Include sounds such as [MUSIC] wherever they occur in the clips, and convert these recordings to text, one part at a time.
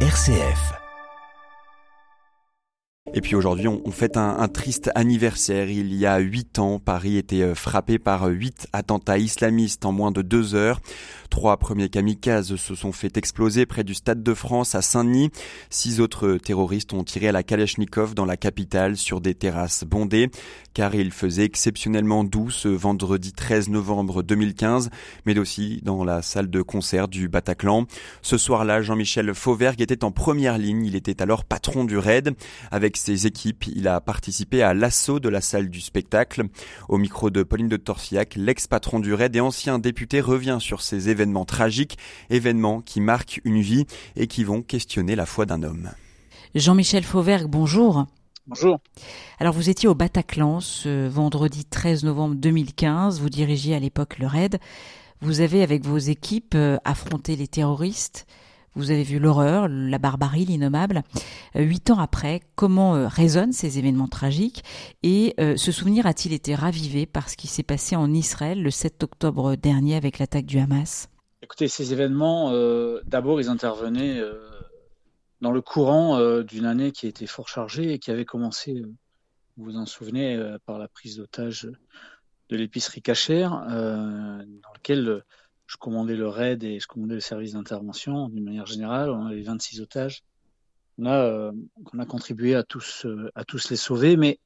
RCF. Et puis aujourd'hui, on, fête un, triste anniversaire. Il y a huit ans, Paris était euh, frappé par huit attentats islamistes en moins de deux heures. Trois premiers kamikazes se sont fait exploser près du Stade de France à Saint-Denis. Six autres terroristes ont tiré à la Kalachnikov dans la capitale sur des terrasses bondées, car il faisait exceptionnellement doux ce vendredi 13 novembre 2015, mais aussi dans la salle de concert du Bataclan. Ce soir-là, Jean-Michel Fauvergue était en première ligne. Il était alors patron du RAID. Avec ses équipes, il a participé à l'assaut de la salle du spectacle. Au micro de Pauline de Torsiac, l'ex-patron du RAID et ancien député revient sur ces événements tragiques, événements qui marquent une vie et qui vont questionner la foi d'un homme. Jean-Michel Fauvergue, bonjour. Bonjour. Alors vous étiez au Bataclan ce vendredi 13 novembre 2015, vous dirigiez à l'époque le RAID. Vous avez avec vos équipes euh, affronté les terroristes, vous avez vu l'horreur, la barbarie, l'innommable. Euh, huit ans après, comment euh, résonnent ces événements tragiques Et euh, ce souvenir a-t-il été ravivé par ce qui s'est passé en Israël le 7 octobre dernier avec l'attaque du Hamas? Écoutez, ces événements, d'abord, ils intervenaient dans le courant d'une année qui était fort chargée et qui avait commencé, vous vous en souvenez, par la prise d'otage de l'épicerie cachère, dans lequel je commandais le raid et je commandais le service d'intervention d'une manière générale. On avait 26 otages. On a, euh, on a contribué à tous, euh, à tous les sauver, mais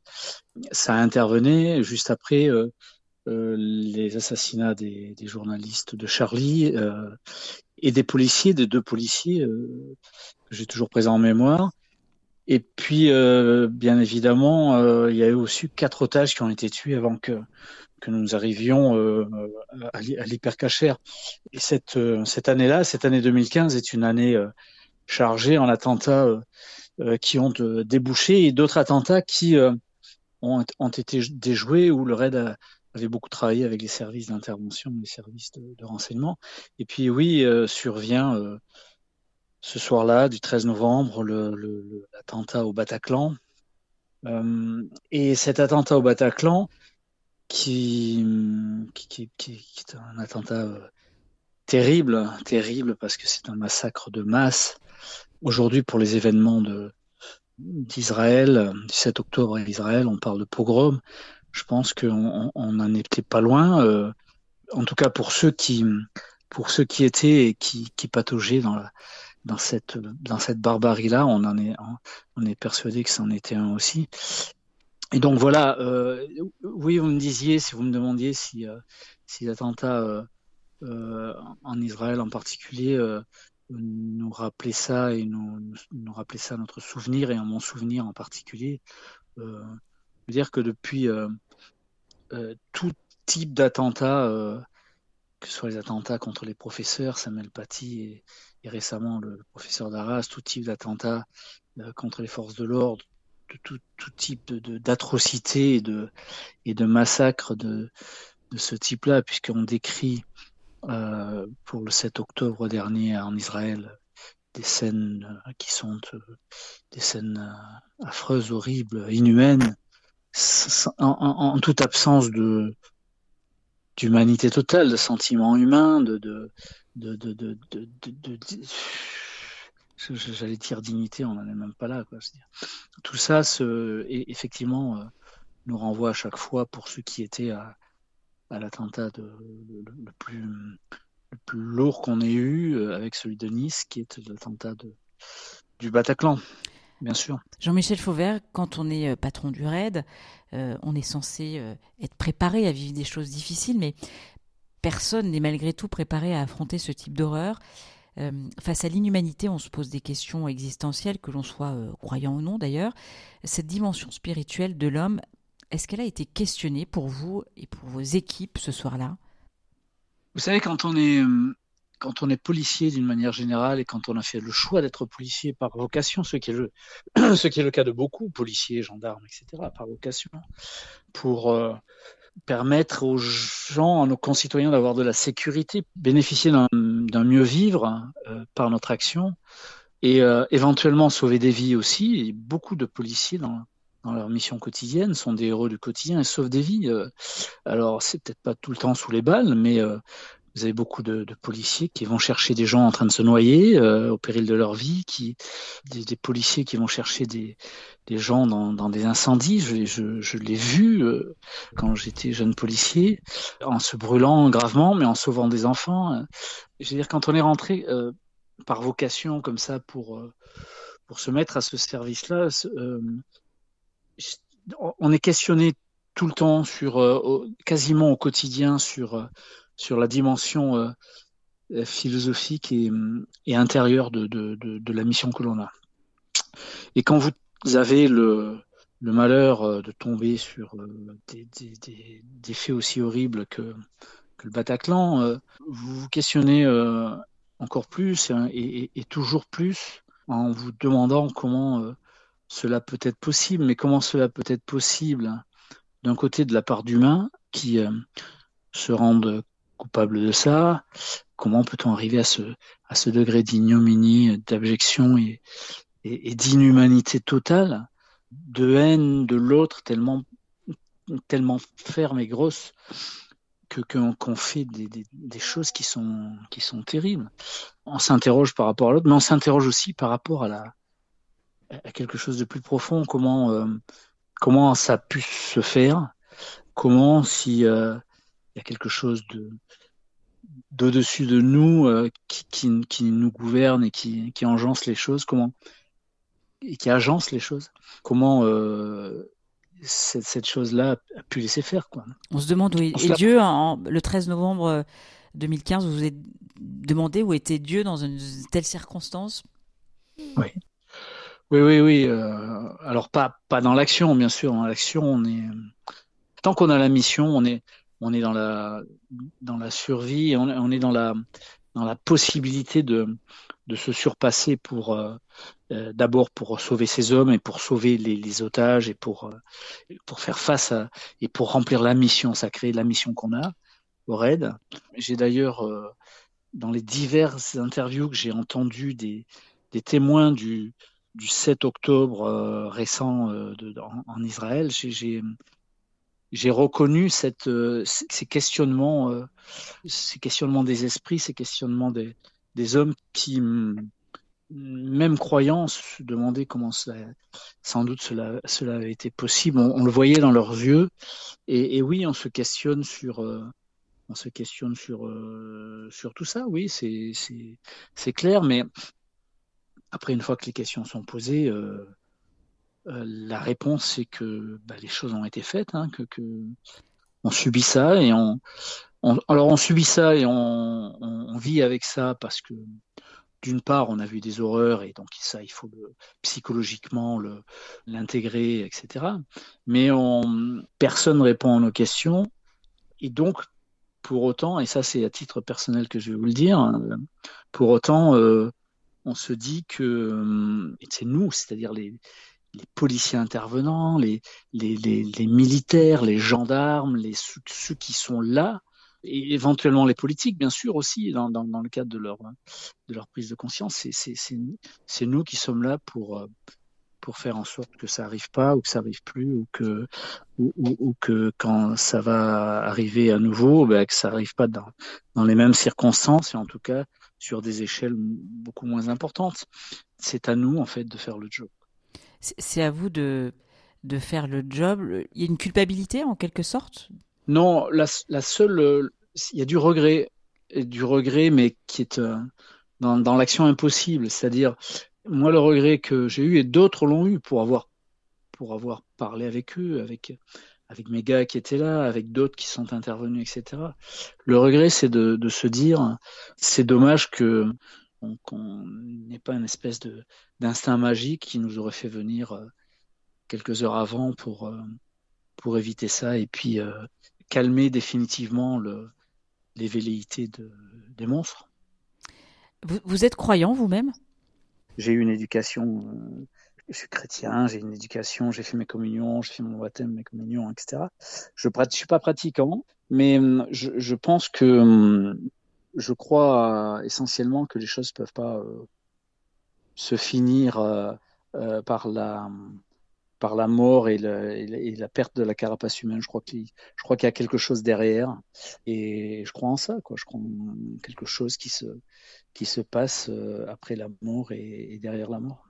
ça a intervenu juste après euh, euh les assassinats des, des, journalistes de Charlie et des policiers, des deux policiers que j'ai toujours présent en mémoire. Et puis, bien évidemment, il y a eu aussi quatre otages qui ont été tués avant que que nous arrivions euh, à l'hypercachère. Et cette, euh, cette année-là, cette année 2015 est une année euh, chargée en attentats qui ont débouché et d'autres attentats qui ont, ont, été déjoués où le RAID avait beaucoup travaillé avec les services d'intervention, les services de, renseignement. Et puis oui, survient ce soir-là, du 13 novembre, l'attentat au Bataclan. et cet attentat au Bataclan, qui, est un attentat euh, terrible, terrible parce que c'est un massacre de masse. Aujourd'hui, pour les événements d'Israël, du 7 octobre à Israël, on parle de pogrom. Je pense qu'on on n'en était pas loin. Euh, en tout cas, pour ceux qui, étaient et qui, qui pataugeaient dans cette barbarie-là, on en est, on est persuadé que c'en était un aussi. Et donc voilà, euh, oui, vous me disiez, si vous me demandiez si, euh, si l'attentat euh, euh, en Israël en particulier euh, nous rappelait ça et nous, nous rappelait ça notre souvenir et en mon souvenir en particulier, euh, je veux dire que depuis tout type d'attentat, que ce soit les attentats contre les professeurs, Samuel Paty et, et récemment le, le professeur d'Arras, tout type d'attentat contre les forces de l'ordre, tout, tout type d'atrocités et de, et de massacres de, de ce type-là, puisqu'on décrit euh, pour le 7 octobre dernier en Israël des scènes euh, qui sont euh, des scènes euh, affreuses, horribles, inhumaines, en, en, en toute absence de d'humanité totale, de sentiments humains, de, de, de, de j'allais dire dignité, on n'en est même pas là. Tout ça, effectivement, euh, nous renvoie à chaque fois pour ceux qui étaient à, l'attentat le, plus, le plus lourd qu'on ait eu, euh, avec celui de Nice, qui est l'attentat du Bataclan. Bien sûr. Jean-Michel Fauvert, quand on est euh, patron du RAID, on est censé être préparé à vivre des choses difficiles, mais personne n'est malgré tout préparé à affronter ce type d'horreur. Euh, face à l'inhumanité, on se pose des questions existentielles, que l'on soit euh, croyant ou non d'ailleurs. Cette dimension spirituelle de l'homme, est-ce qu'elle a été questionnée pour vous et pour vos équipes ce soir-là? Vous savez, quand on est, euh, quand on est policier d'une manière générale et quand on a fait le choix d'être policier par vocation, ce qui est le, [CLEARS THROAT] ce qui est le cas de beaucoup, policiers, gendarmes, etc., par vocation, pour permettre aux gens, à nos concitoyens d'avoir de la sécurité, bénéficier d'un mieux vivre euh, par notre action et euh, éventuellement sauver des vies aussi. Beaucoup de policiers dans, dans leur mission quotidienne sont des héros du quotidien et sauvent des vies. Euh, alors c'est peut-être pas tout le temps sous les balles, mais vous avez beaucoup de, policiers qui vont chercher des gens en train de se noyer euh, au péril de leur vie, qui, des, policiers qui vont chercher des, des gens dans, dans des incendies. Je, je, je l'ai vu euh, quand j'étais jeune policier, en se brûlant gravement, mais en sauvant des enfants. Je veux dire, quand on est rentré euh, par vocation comme ça pour, pour se mettre à ce service-là, on est questionné tout le temps sur quasiment au quotidien sur sur la dimension euh, euh, philosophique et, intérieure de, la mission que l'on a. Et quand vous avez le, malheur euh, de tomber sur des, faits aussi horribles que, le Bataclan, vous vous questionnez encore plus et, et, toujours plus en vous demandant comment cela peut être possible, mais comment cela peut être possible d'un côté de la part d'humains qui se rendent coupable de ça? Comment peut-on arriver à ce, degré d'ignominie, d'abjection et, d'inhumanité totale, de haine de l'autre tellement, tellement ferme et grosse que qu'on fait des, choses qui sont, qui sont terribles. On s'interroge par rapport à l'autre, mais on s'interroge aussi par rapport à, la, à quelque chose de plus profond. Comment, euh, comment ça a pu se faire? Comment, si euh, il y a quelque chose de d'au-dessus de nous euh, qui, qui, qui, nous gouverne et qui, qui engence les choses, comment et qui agence les choses, comment euh, cette, cette chose-là a pu laisser faire quoi. On se demande où est, Dieu en, le 13 novembre 2015, vous vous êtes demandé où était Dieu dans une telle circonstance? Oui. Oui, oui, oui. Euh, alors pas pas dans l'action, bien sûr. Dans l'action, on est tant qu'on a la mission, on est on est dans la dans la survie, on, est dans la dans la possibilité de de se surpasser pour euh, euh, d'abord pour sauver ces hommes et pour sauver les, otages et pour euh, pour faire face à et pour remplir la mission sacrée, la mission qu'on a au raid. J'ai d'ailleurs dans les diverses interviews que j'ai entendues des des témoins du du 7 octobre récent en, en, Israël, j'ai j'ai reconnu cette, euh, ces questionnements, euh, ces questionnements des esprits, ces questionnements des, des hommes qui, même croyants, se demandaient comment cela, sans doute cela, cela avait été possible. On, le voyait dans leurs yeux. Et, oui, on se questionne sur, euh, on se questionne sur, sur tout ça. Oui, c'est, clair. Mais après, une fois que les questions sont posées, euh, la réponse, c'est que bah, les choses ont été faites, hein, que, on subit ça et on, alors on subit ça et on, vit avec ça parce que d'une part, on a vu des horreurs et donc ça, il faut le, psychologiquement l'intégrer, etc. Mais on, personne répond à nos questions et donc pour autant, et ça c'est à titre personnel que je vais vous le dire, pour autant, euh, on se dit que c'est nous, c'est-à-dire les, les policiers intervenants, les, les, les, les, militaires, les gendarmes, les, ceux qui sont là, et éventuellement les politiques, bien sûr, aussi, dans, dans, dans le cadre de leur, de leur prise de conscience. C'est nous qui sommes là pour, pour faire en sorte que ça arrive pas, ou que ça arrive plus, ou que, ou, ou, que quand ça va arriver à nouveau, ben, que ça arrive pas dans, dans les mêmes circonstances, et en tout cas sur des échelles beaucoup moins importantes. C'est à nous, en fait, de faire le job c'est à vous de, de faire le job. Il y a une culpabilité en quelque sorte? Non, la, seule, il y a du regret, du regret, mais qui est euh, dans, dans l'action impossible. C'est-à-dire, moi, le regret que j'ai eu et d'autres l'ont eu pour avoir, pour avoir parlé avec eux, avec, avec mes gars qui étaient là, avec d'autres qui sont intervenus, etc. Le regret, c'est de se dire, c'est dommage que qu'on n'ait pas une espèce de d'instinct magique qui nous aurait fait venir euh, quelques heures avant pour euh, pour éviter ça et puis euh, calmer définitivement le, les velléités de, des monstres. Vous, vous êtes croyant vous-même? J'ai eu une éducation, je suis chrétien, j'ai une éducation, j'ai fait mes communions, j'ai fait mon baptême, mes communions, etc. Je ne suis pas pratiquant, mais je, je pense que je crois essentiellement que les choses peuvent pas euh, se finir euh, euh, par la par la mort et, la perte de la carapace humaine. Je crois qu'il je crois qu'il y a quelque chose derrière et je crois en ça. Quoi. Je crois en quelque chose qui se, qui se passe après la mort et, derrière la mort.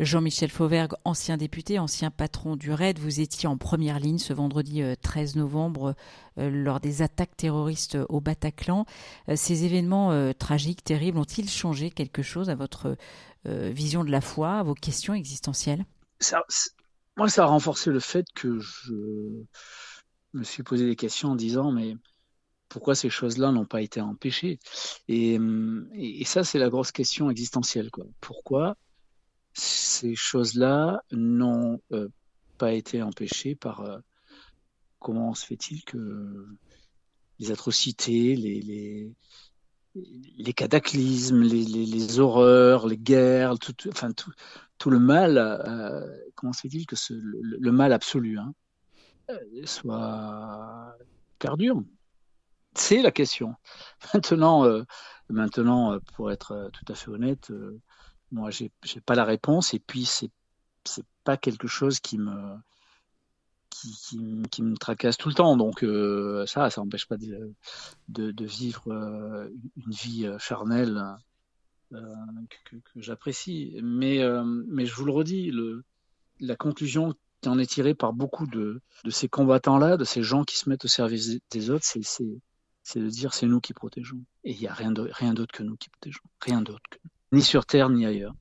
Jean-Michel Fauvergue, ancien député, ancien patron du RAID, vous étiez en première ligne ce vendredi 13 euh, novembre euh, lors des attaques terroristes au Bataclan. Ces événements tragiques, terribles, ont-ils changé quelque chose à votre vision de la foi, à vos questions existentielles? Moi, ça a renforcé le fait que je me suis posé des questions en disant, mais pourquoi ces choses-là n'ont pas été empêchées? Et, ça, c'est la grosse question existentielle. Quoi. Pourquoi ces choses-là n'ont euh, pas été empêchées par... Euh, comment se fait-il que les atrocités, les, les, les cataclysmes, les, les, horreurs, les guerres, tout, enfin, tout, tout le mal, euh, comment se fait-il que le, mal absolu hein, soit perdure C'est la question. Maintenant, maintenant, pour être tout à fait honnête, moi, j'ai, j'ai pas la réponse, et puis c'est pas quelque chose qui me qui, me tracasse tout le temps. Donc ça, ça n'empêche pas de, vivre une vie charnelle euh, que, j'apprécie. Mais, euh, mais je vous le redis, la conclusion qui en est tirée par beaucoup de, ces combattants-là, de ces gens qui se mettent au service des autres, c'est, de dire c'est nous qui protégeons. Et il n'y a rien, de, rien d'autre que nous qui protégeons. Rien d'autre. Que Ni sur Terre, ni ailleurs.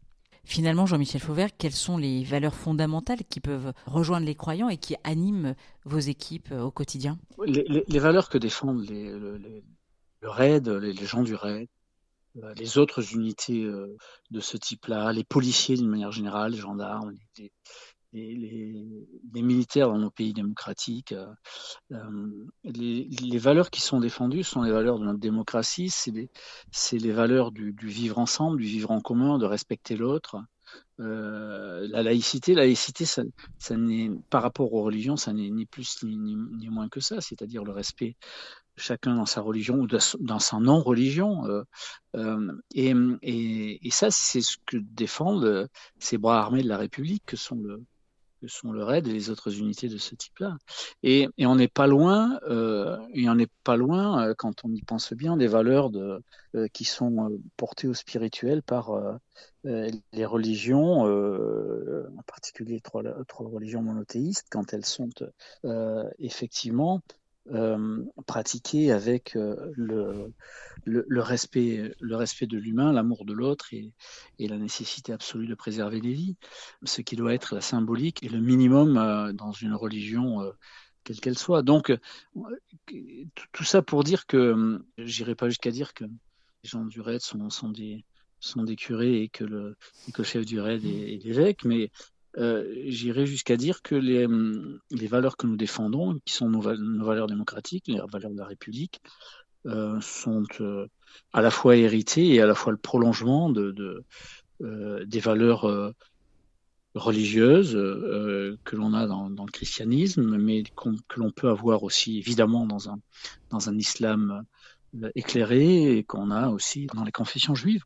Finalement, Jean-Michel Fauvert, quelles sont les valeurs fondamentales qui peuvent rejoindre les croyants et qui animent vos équipes euh, au quotidien? Les, les, valeurs que défendent les, le, le RAID, les, les gens du RAID, euh, les autres unités euh, de ce type-là, les policiers d'une manière générale, les gendarmes, les, les, militaires dans nos pays démocratiques. Euh, les, valeurs qui sont défendues sont les valeurs de notre démocratie, c'est les, valeurs du, vivre ensemble, du vivre en commun, de respecter l'autre. la laïcité, la laïcité, ça, ça n'est par rapport aux religions, ça n'est ni plus ni, ni, moins que ça, c'est-à-dire le respect chacun dans sa religion ou dans sa non-religion. Euh, euh, et, et, et, ça, c'est ce que défendent ces bras armés de la République, que sont le, que sont le RAID et les autres unités de ce type-là. Et, et, on n'est pas loin, euh, et on n'est pas loin, euh, quand on y pense bien, des valeurs de, euh, qui sont portées au spirituel par les religions, en particulier les trois, trois religions monothéistes, quand elles sont effectivement euh, pratiquer avec euh, le, respect, le respect de l'humain, l'amour de l'autre et, la nécessité absolue de préserver les vies, ce qui doit être la symbolique et le minimum euh, dans une religion quelle qu'elle soit. Donc, tout ça pour dire que, j'irai pas jusqu'à dire que les gens du raid sont, des sont des curés et que le, et que le chef du raid est, est l'évêque, mais euh, j'irais jusqu'à dire que les, hum, les, valeurs que nous défendons, qui sont nos, valeurs démocratiques, les valeurs de la République, euh, sont euh, à la fois héritées et à la fois le prolongement de, de des valeurs religieuses que l'on a dans, dans, le christianisme, mais que l'on peut avoir aussi évidemment dans un, dans un islam éclairé et qu'on a aussi dans les confessions juives,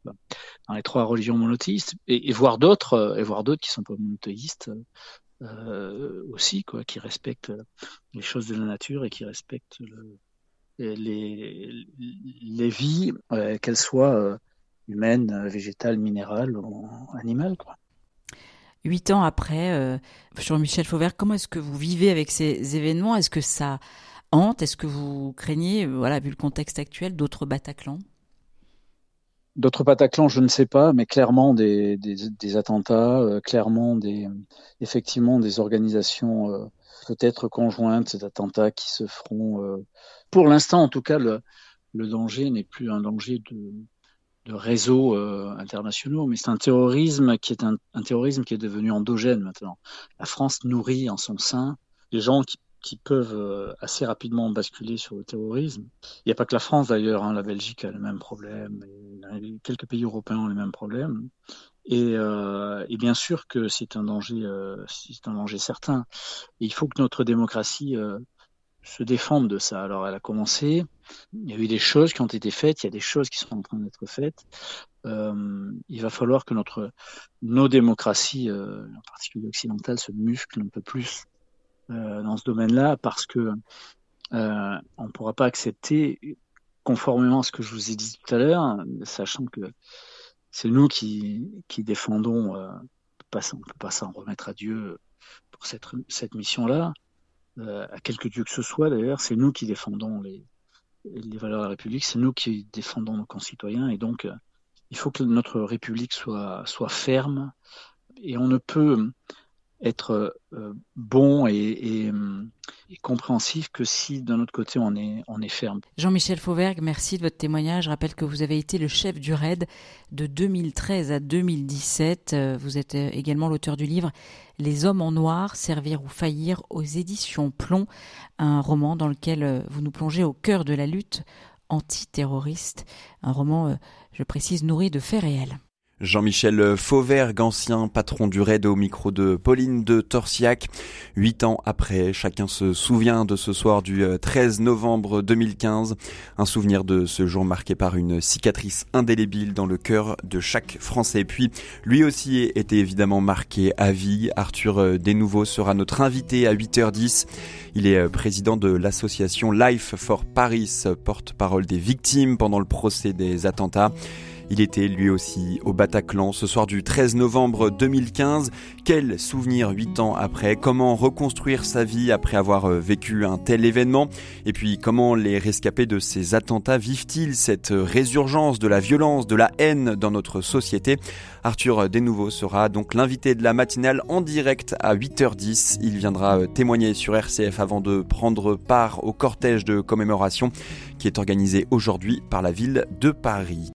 dans les trois religions monothéistes, et, et voir d'autres, euh, et voir d'autres qui sont pas monothéistes euh, aussi, quoi, qui respectent les choses de la nature et qui respectent le, les, les vies, euh, qu'elles soient euh, humaines, végétales, minérales ou animales, quoi. Huit ans après, euh, Jean-Michel Fauvert, comment est-ce que vous vivez avec ces événements? Est-ce que ça hante Est-ce que vous craignez, euh, voilà, vu le contexte actuel, d'autres Bataclans? D'autres Bataclans, je ne sais pas, mais clairement des, des, attentats, euh, clairement des, effectivement des organisations euh, peut-être conjointes d'attentats qui se feront. pour l'instant, en tout cas, le, danger n'est plus un danger de, de réseaux internationaux, mais c'est un terrorisme qui est un, terrorisme qui est devenu endogène maintenant. La France nourrit en son sein des gens qui qui peuvent euh, assez rapidement basculer sur le terrorisme. Il n'y a pas que la France d'ailleurs, hein, la Belgique a le même problème, quelques pays européens ont les mêmes problèmes. Et, euh, et bien sûr que c'est un danger, euh, c'est un danger certain. Il faut que notre démocratie se défende de ça. Alors elle a commencé, il y a eu des choses qui ont été faites, il y a des choses qui sont en train d'être faites. il va falloir que notre, nos démocraties, en particulier occidentales, se musclent un peu plus dans ce domaine-là parce que euh, on ne pourra pas accepter, conformément à ce que je vous ai dit tout à l'heure, sachant que c'est nous qui, défendons, euh, on ne peut pas s'en remettre à Dieu pour cette, mission-là, euh, à quelque Dieu que ce soit d'ailleurs, c'est nous qui défendons les, valeurs de la République, c'est nous qui défendons nos concitoyens et donc euh, il faut que notre République soit ferme et on ne peut être euh, bon et, compréhensif que si d'un autre côté on est, on est ferme. Jean-Michel Fauvergue, merci de votre témoignage. Je rappelle que vous avez été le chef du RAID de 2013 à 2017. Vous êtes également l'auteur du livre Les hommes en noir, servir ou faillir aux éditions Plomb, un roman dans lequel vous nous plongez au cœur de la lutte antiterroriste, un roman, je précise, nourri de faits réels. Jean-Michel Fauvergue, ancien patron du RAID au micro de Pauline de Torsiac. Huit ans après, chacun se souvient de ce soir du 13 novembre 2015. Un souvenir de ce jour marqué par une cicatrice indélébile dans le cœur de chaque Français. Puis, lui aussi était évidemment marqué à vie. Arthur Desnouveaux sera notre invité à 8h10. Il est président de l'association Life for Paris, porte-parole des victimes pendant le procès des attentats. Il était lui aussi au Bataclan ce soir du 13 novembre 2015. Quel souvenir huit ans après? Comment reconstruire sa vie après avoir vécu un tel événement? Et puis comment les rescapés de ces attentats vivent-ils cette résurgence de la violence, de la haine dans notre société? Arthur Desnouveaux sera donc l'invité de la matinale en direct à 8h10. Il viendra témoigner sur RCF avant de prendre part au cortège de commémoration qui est organisé aujourd'hui par la ville de Paris.